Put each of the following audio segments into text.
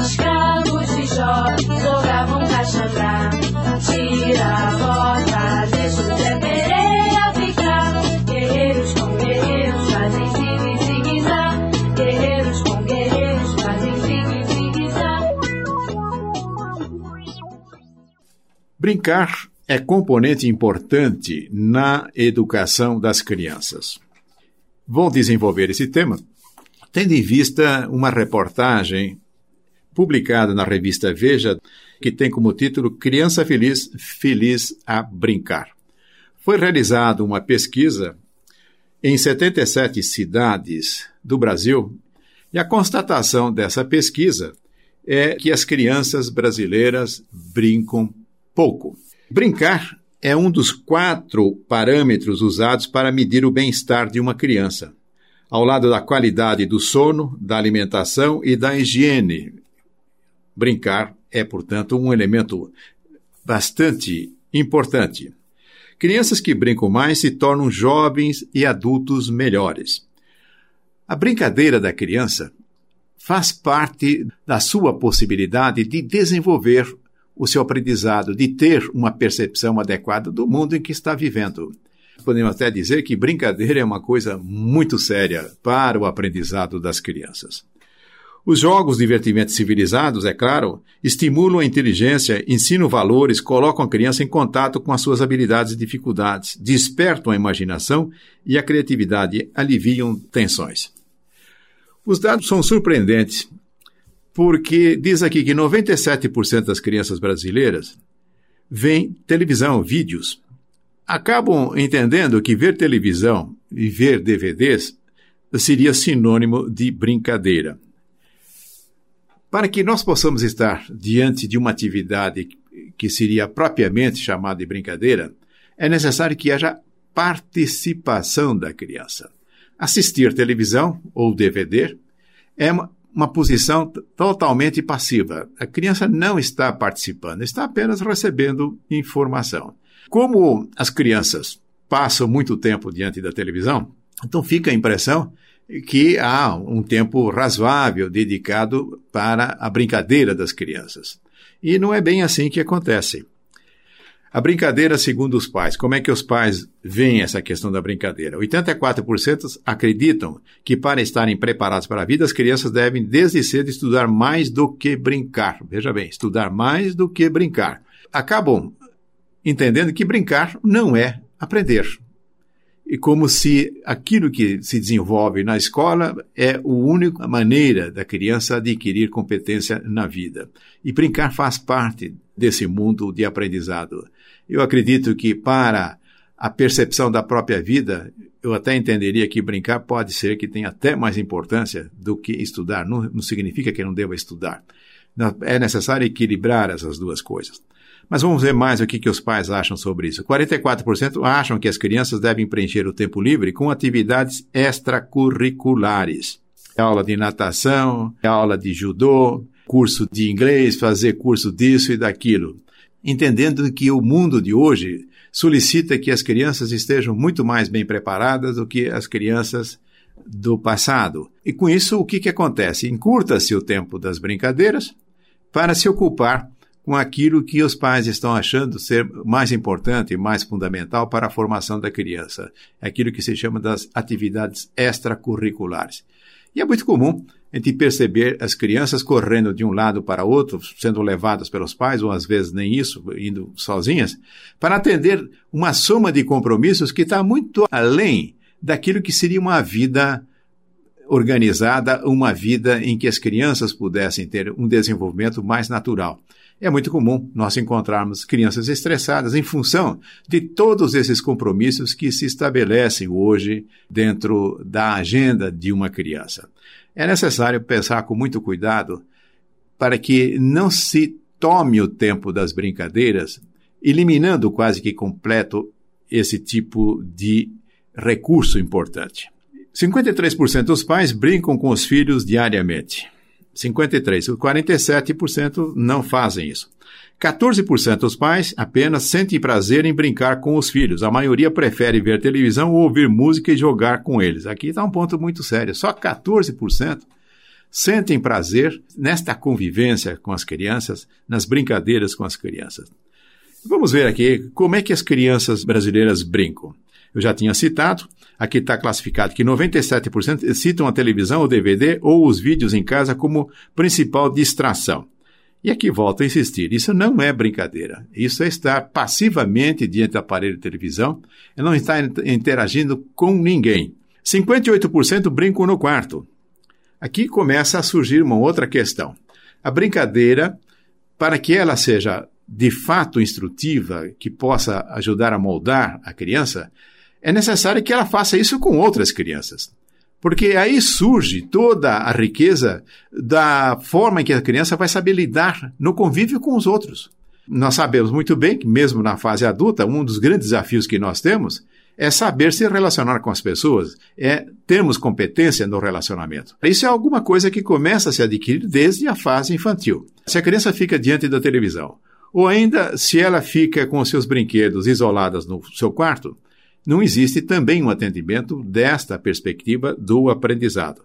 Escravos de Jó jogavam caxangá. Tira a bota, deixa o Zé Pereira ficar. Guerreiros com guerreiros fazem zigue-zigue-zá. Guerreiros com guerreiros fazem zigue-zigue-zá. Brincar é componente importante na educação das crianças. Vou desenvolver esse tema tendo em vista uma reportagem publicada na revista Veja, que tem como título Criança Feliz, Feliz a Brincar. Foi realizada uma pesquisa em 77 cidades do Brasil e a constatação dessa pesquisa é que as crianças brasileiras brincam pouco. Brincar é um dos quatro parâmetros usados para medir o bem-estar de uma criança, ao lado da qualidade do sono, da alimentação e da higiene. Brincar é, portanto, um elemento bastante importante. Crianças que brincam mais se tornam jovens e adultos melhores. A brincadeira da criança faz parte da sua possibilidade de desenvolver o seu aprendizado, de ter uma percepção adequada do mundo em que está vivendo. Podemos até dizer que brincadeira é uma coisa muito séria para o aprendizado das crianças. Os jogos divertimentos civilizados, é claro, estimulam a inteligência, ensinam valores, colocam a criança em contato com as suas habilidades e dificuldades, despertam a imaginação e a criatividade, aliviam tensões. Os dados são surpreendentes, porque diz aqui que 97% das crianças brasileiras veem televisão, vídeos. Acabam entendendo que ver televisão e ver DVDs seria sinônimo de brincadeira. Para que nós possamos estar diante de uma atividade que seria propriamente chamada de brincadeira, é necessário que haja participação da criança. Assistir televisão ou DVD é uma, uma posição totalmente passiva. A criança não está participando, está apenas recebendo informação. Como as crianças passam muito tempo diante da televisão, então fica a impressão que há um tempo razoável dedicado para a brincadeira das crianças. E não é bem assim que acontece. A brincadeira, segundo os pais, como é que os pais veem essa questão da brincadeira? 84% acreditam que para estarem preparados para a vida, as crianças devem desde cedo estudar mais do que brincar. Veja bem, estudar mais do que brincar. Acabam entendendo que brincar não é aprender e como se aquilo que se desenvolve na escola é a única maneira da criança adquirir competência na vida. E brincar faz parte desse mundo de aprendizado. Eu acredito que para a percepção da própria vida, eu até entenderia que brincar pode ser que tenha até mais importância do que estudar. Não, não significa que não deva estudar. É necessário equilibrar essas duas coisas. Mas vamos ver mais o que, que os pais acham sobre isso. 44% acham que as crianças devem preencher o tempo livre com atividades extracurriculares. É aula de natação, é aula de judô, curso de inglês, fazer curso disso e daquilo. Entendendo que o mundo de hoje solicita que as crianças estejam muito mais bem preparadas do que as crianças do passado. E com isso, o que, que acontece? Encurta-se o tempo das brincadeiras para se ocupar com aquilo que os pais estão achando ser mais importante e mais fundamental para a formação da criança, é aquilo que se chama das atividades extracurriculares. E é muito comum a gente perceber as crianças correndo de um lado para outro, sendo levadas pelos pais, ou às vezes nem isso, indo sozinhas, para atender uma soma de compromissos que está muito além daquilo que seria uma vida organizada, uma vida em que as crianças pudessem ter um desenvolvimento mais natural. É muito comum nós encontrarmos crianças estressadas em função de todos esses compromissos que se estabelecem hoje dentro da agenda de uma criança. É necessário pensar com muito cuidado para que não se tome o tempo das brincadeiras, eliminando quase que completo esse tipo de recurso importante. 53% dos pais brincam com os filhos diariamente. 53. 47% não fazem isso. 14% dos pais apenas sentem prazer em brincar com os filhos. A maioria prefere ver televisão ou ouvir música e jogar com eles. Aqui está um ponto muito sério. Só 14% sentem prazer nesta convivência com as crianças, nas brincadeiras com as crianças. Vamos ver aqui como é que as crianças brasileiras brincam. Eu já tinha citado, aqui está classificado que 97% citam a televisão, o DVD ou os vídeos em casa como principal distração. E aqui volto a insistir: isso não é brincadeira. Isso é estar passivamente diante do aparelho de televisão e não estar interagindo com ninguém. 58% brincam no quarto. Aqui começa a surgir uma outra questão. A brincadeira, para que ela seja de fato instrutiva, que possa ajudar a moldar a criança, é necessário que ela faça isso com outras crianças. Porque aí surge toda a riqueza da forma em que a criança vai saber lidar no convívio com os outros. Nós sabemos muito bem que, mesmo na fase adulta, um dos grandes desafios que nós temos é saber se relacionar com as pessoas, é termos competência no relacionamento. Isso é alguma coisa que começa a se adquirir desde a fase infantil. Se a criança fica diante da televisão, ou ainda se ela fica com seus brinquedos isoladas no seu quarto, não existe também um atendimento desta perspectiva do aprendizado.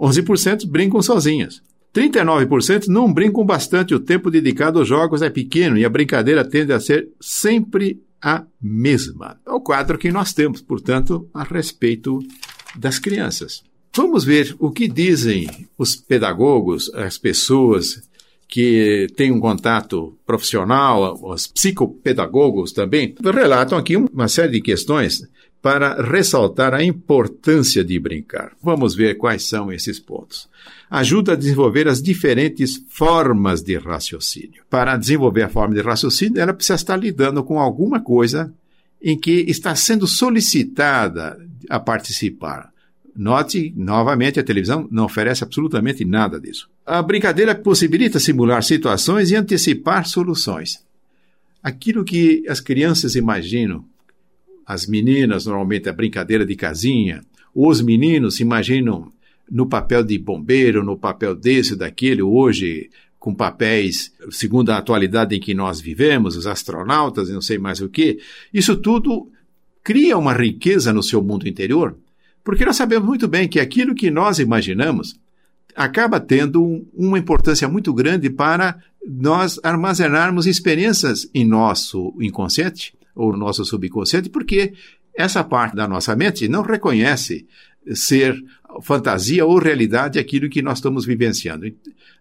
11% brincam sozinhas. 39% não brincam bastante, o tempo dedicado aos jogos é pequeno e a brincadeira tende a ser sempre a mesma. É o quadro que nós temos, portanto, a respeito das crianças. Vamos ver o que dizem os pedagogos, as pessoas que têm um contato profissional, os psicopedagogos também, relatam aqui uma série de questões para ressaltar a importância de brincar. Vamos ver quais são esses pontos. Ajuda a desenvolver as diferentes formas de raciocínio. Para desenvolver a forma de raciocínio, ela precisa estar lidando com alguma coisa em que está sendo solicitada a participar. Note, novamente, a televisão não oferece absolutamente nada disso. A brincadeira possibilita simular situações e antecipar soluções. Aquilo que as crianças imaginam, as meninas, normalmente a brincadeira de casinha, os meninos imaginam no papel de bombeiro, no papel desse, daquele, hoje com papéis segundo a atualidade em que nós vivemos, os astronautas e não sei mais o que. Isso tudo cria uma riqueza no seu mundo interior porque nós sabemos muito bem que aquilo que nós imaginamos acaba tendo uma importância muito grande para nós armazenarmos experiências em nosso inconsciente ou nosso subconsciente, porque essa parte da nossa mente não reconhece ser fantasia ou realidade aquilo que nós estamos vivenciando.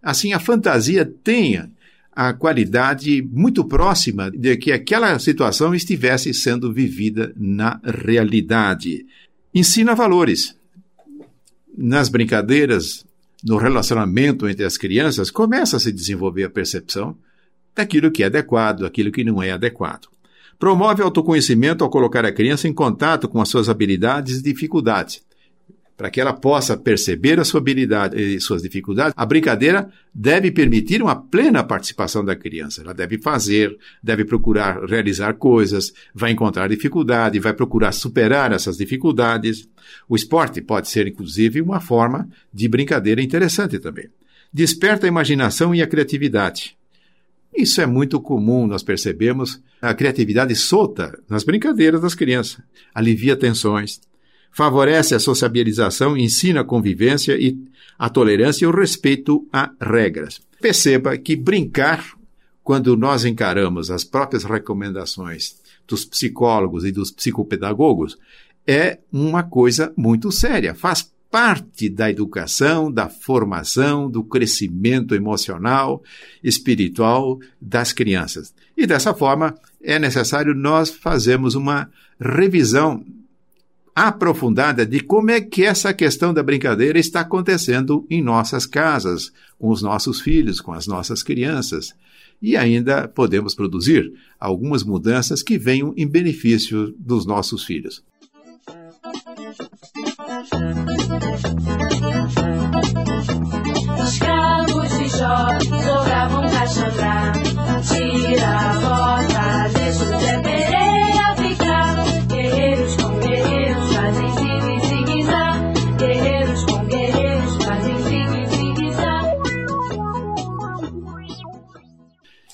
Assim, a fantasia tem a qualidade muito próxima de que aquela situação estivesse sendo vivida na realidade ensina valores. Nas brincadeiras, no relacionamento entre as crianças, começa a se desenvolver a percepção daquilo que é adequado, aquilo que não é adequado. Promove autoconhecimento ao colocar a criança em contato com as suas habilidades e dificuldades para que ela possa perceber a sua habilidade e suas dificuldades, a brincadeira deve permitir uma plena participação da criança. Ela deve fazer, deve procurar realizar coisas, vai encontrar dificuldade, vai procurar superar essas dificuldades. O esporte pode ser, inclusive, uma forma de brincadeira interessante também. Desperta a imaginação e a criatividade. Isso é muito comum, nós percebemos a criatividade solta nas brincadeiras das crianças. Alivia tensões, favorece a sociabilização, ensina a convivência e a tolerância e o respeito a regras. Perceba que brincar, quando nós encaramos as próprias recomendações dos psicólogos e dos psicopedagogos, é uma coisa muito séria. Faz parte da educação, da formação, do crescimento emocional, espiritual das crianças. E dessa forma, é necessário nós fazermos uma revisão aprofundada de como é que essa questão da brincadeira está acontecendo em nossas casas, com os nossos filhos, com as nossas crianças. E ainda podemos produzir algumas mudanças que venham em benefício dos nossos filhos.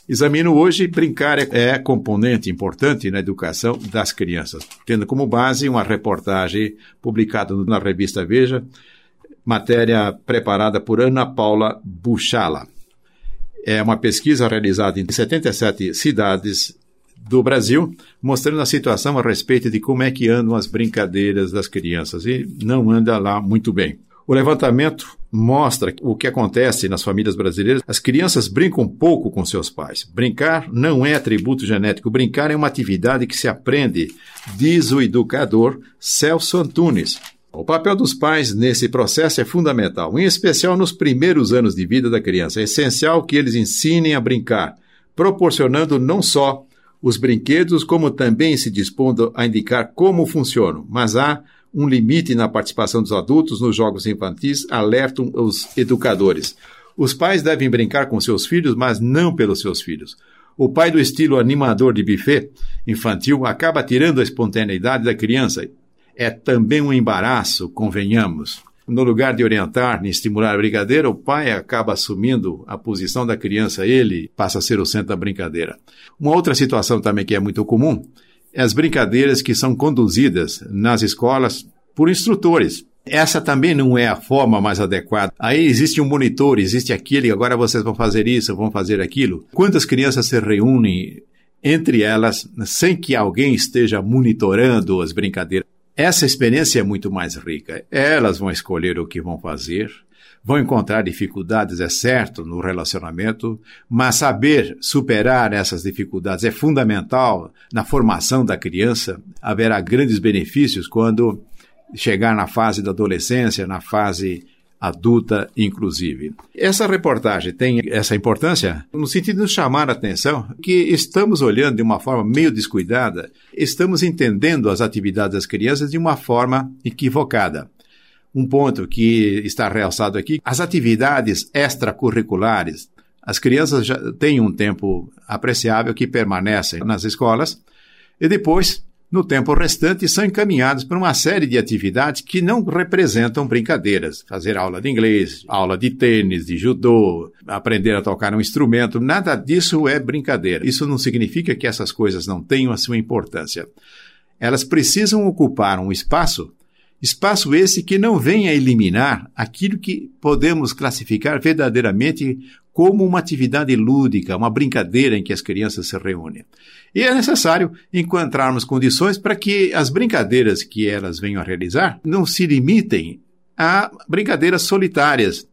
Examino hoje brincar é componente importante na educação das crianças, tendo como base uma reportagem publicada na revista Veja, matéria preparada por Ana Paula Buchala. É uma pesquisa realizada em 77 cidades do Brasil, mostrando a situação a respeito de como é que andam as brincadeiras das crianças e não anda lá muito bem. O levantamento mostra o que acontece nas famílias brasileiras. As crianças brincam pouco com seus pais. Brincar não é atributo genético. Brincar é uma atividade que se aprende, diz o educador Celso Antunes. O papel dos pais nesse processo é fundamental, em especial nos primeiros anos de vida da criança. É essencial que eles ensinem a brincar, proporcionando não só os brinquedos, como também se dispondo a indicar como funcionam, mas há um limite na participação dos adultos nos jogos infantis, alertam os educadores. Os pais devem brincar com seus filhos, mas não pelos seus filhos. O pai do estilo animador de buffet infantil acaba tirando a espontaneidade da criança. É também um embaraço, convenhamos. No lugar de orientar e estimular a brincadeira, o pai acaba assumindo a posição da criança, ele passa a ser o centro da brincadeira. Uma outra situação também que é muito comum as brincadeiras que são conduzidas nas escolas por instrutores. Essa também não é a forma mais adequada. Aí existe um monitor, existe aquele, agora vocês vão fazer isso, vão fazer aquilo. Quantas crianças se reúnem entre elas sem que alguém esteja monitorando as brincadeiras? Essa experiência é muito mais rica. Elas vão escolher o que vão fazer, Vão encontrar dificuldades, é certo, no relacionamento, mas saber superar essas dificuldades é fundamental na formação da criança. Haverá grandes benefícios quando chegar na fase da adolescência, na fase adulta, inclusive. Essa reportagem tem essa importância no sentido de nos chamar a atenção que estamos olhando de uma forma meio descuidada, estamos entendendo as atividades das crianças de uma forma equivocada. Um ponto que está realçado aqui, as atividades extracurriculares. As crianças já têm um tempo apreciável que permanecem nas escolas e depois, no tempo restante, são encaminhados para uma série de atividades que não representam brincadeiras. Fazer aula de inglês, aula de tênis, de judô, aprender a tocar um instrumento, nada disso é brincadeira. Isso não significa que essas coisas não tenham a sua importância. Elas precisam ocupar um espaço Espaço esse que não vem a eliminar aquilo que podemos classificar verdadeiramente como uma atividade lúdica, uma brincadeira em que as crianças se reúnem. E é necessário encontrarmos condições para que as brincadeiras que elas venham a realizar não se limitem a brincadeiras solitárias,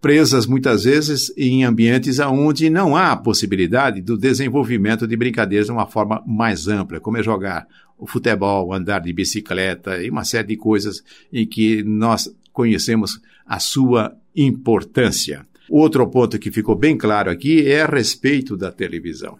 presas muitas vezes em ambientes onde não há possibilidade do desenvolvimento de brincadeiras de uma forma mais ampla, como é jogar o futebol, andar de bicicleta e uma série de coisas em que nós conhecemos a sua importância. Outro ponto que ficou bem claro aqui é a respeito da televisão.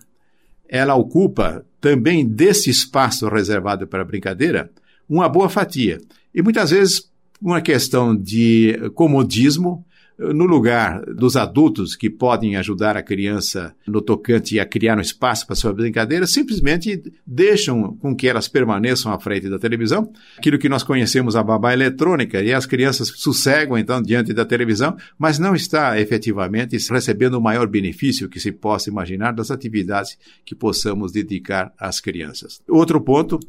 Ela ocupa também desse espaço reservado para a brincadeira uma boa fatia. E muitas vezes uma questão de comodismo no lugar dos adultos que podem ajudar a criança no tocante a criar um espaço para sua brincadeira, simplesmente deixam com que elas permaneçam à frente da televisão, aquilo que nós conhecemos a babá eletrônica, e as crianças sossegam então diante da televisão, mas não está efetivamente recebendo o maior benefício que se possa imaginar das atividades que possamos dedicar às crianças. Outro ponto,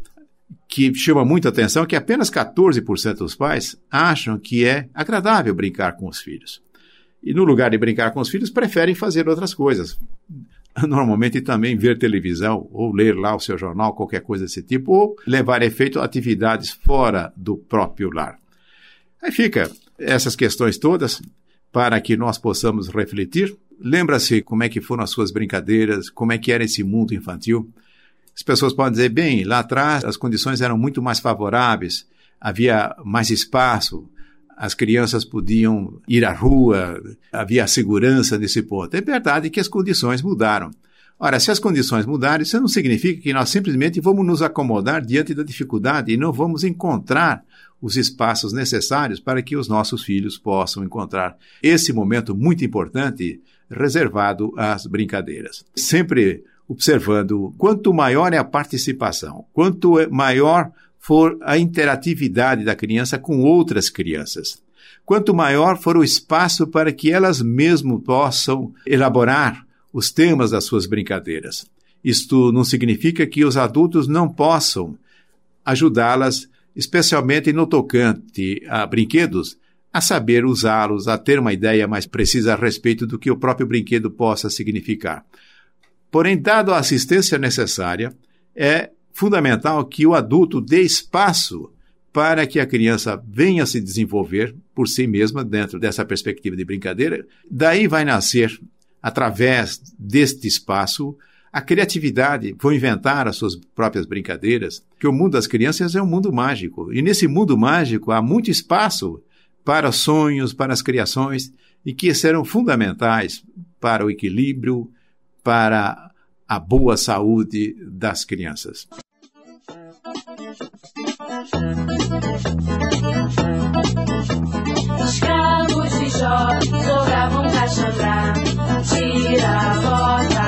que chama muita atenção é que apenas 14% dos pais acham que é agradável brincar com os filhos. E no lugar de brincar com os filhos, preferem fazer outras coisas. Normalmente também ver televisão, ou ler lá o seu jornal, qualquer coisa desse tipo, ou levar efeito atividades fora do próprio lar. Aí fica essas questões todas para que nós possamos refletir. Lembra-se como é que foram as suas brincadeiras, como é que era esse mundo infantil. As pessoas podem dizer, bem, lá atrás as condições eram muito mais favoráveis, havia mais espaço, as crianças podiam ir à rua, havia segurança nesse ponto. É verdade que as condições mudaram. Ora, se as condições mudarem, isso não significa que nós simplesmente vamos nos acomodar diante da dificuldade e não vamos encontrar os espaços necessários para que os nossos filhos possam encontrar esse momento muito importante reservado às brincadeiras. Sempre observando quanto maior é a participação, quanto maior for a interatividade da criança com outras crianças, quanto maior for o espaço para que elas mesmo possam elaborar os temas das suas brincadeiras. Isto não significa que os adultos não possam ajudá-las, especialmente no tocante a brinquedos, a saber usá-los, a ter uma ideia mais precisa a respeito do que o próprio brinquedo possa significar. Porém, dado a assistência necessária, é fundamental que o adulto dê espaço para que a criança venha se desenvolver por si mesma dentro dessa perspectiva de brincadeira. Daí vai nascer, através deste espaço, a criatividade, vão inventar as suas próprias brincadeiras, que o mundo das crianças é um mundo mágico. E nesse mundo mágico há muito espaço para sonhos, para as criações, e que serão fundamentais para o equilíbrio, para a boa saúde das crianças. Escravos de Jó, sobravam cachandá, tira a bota.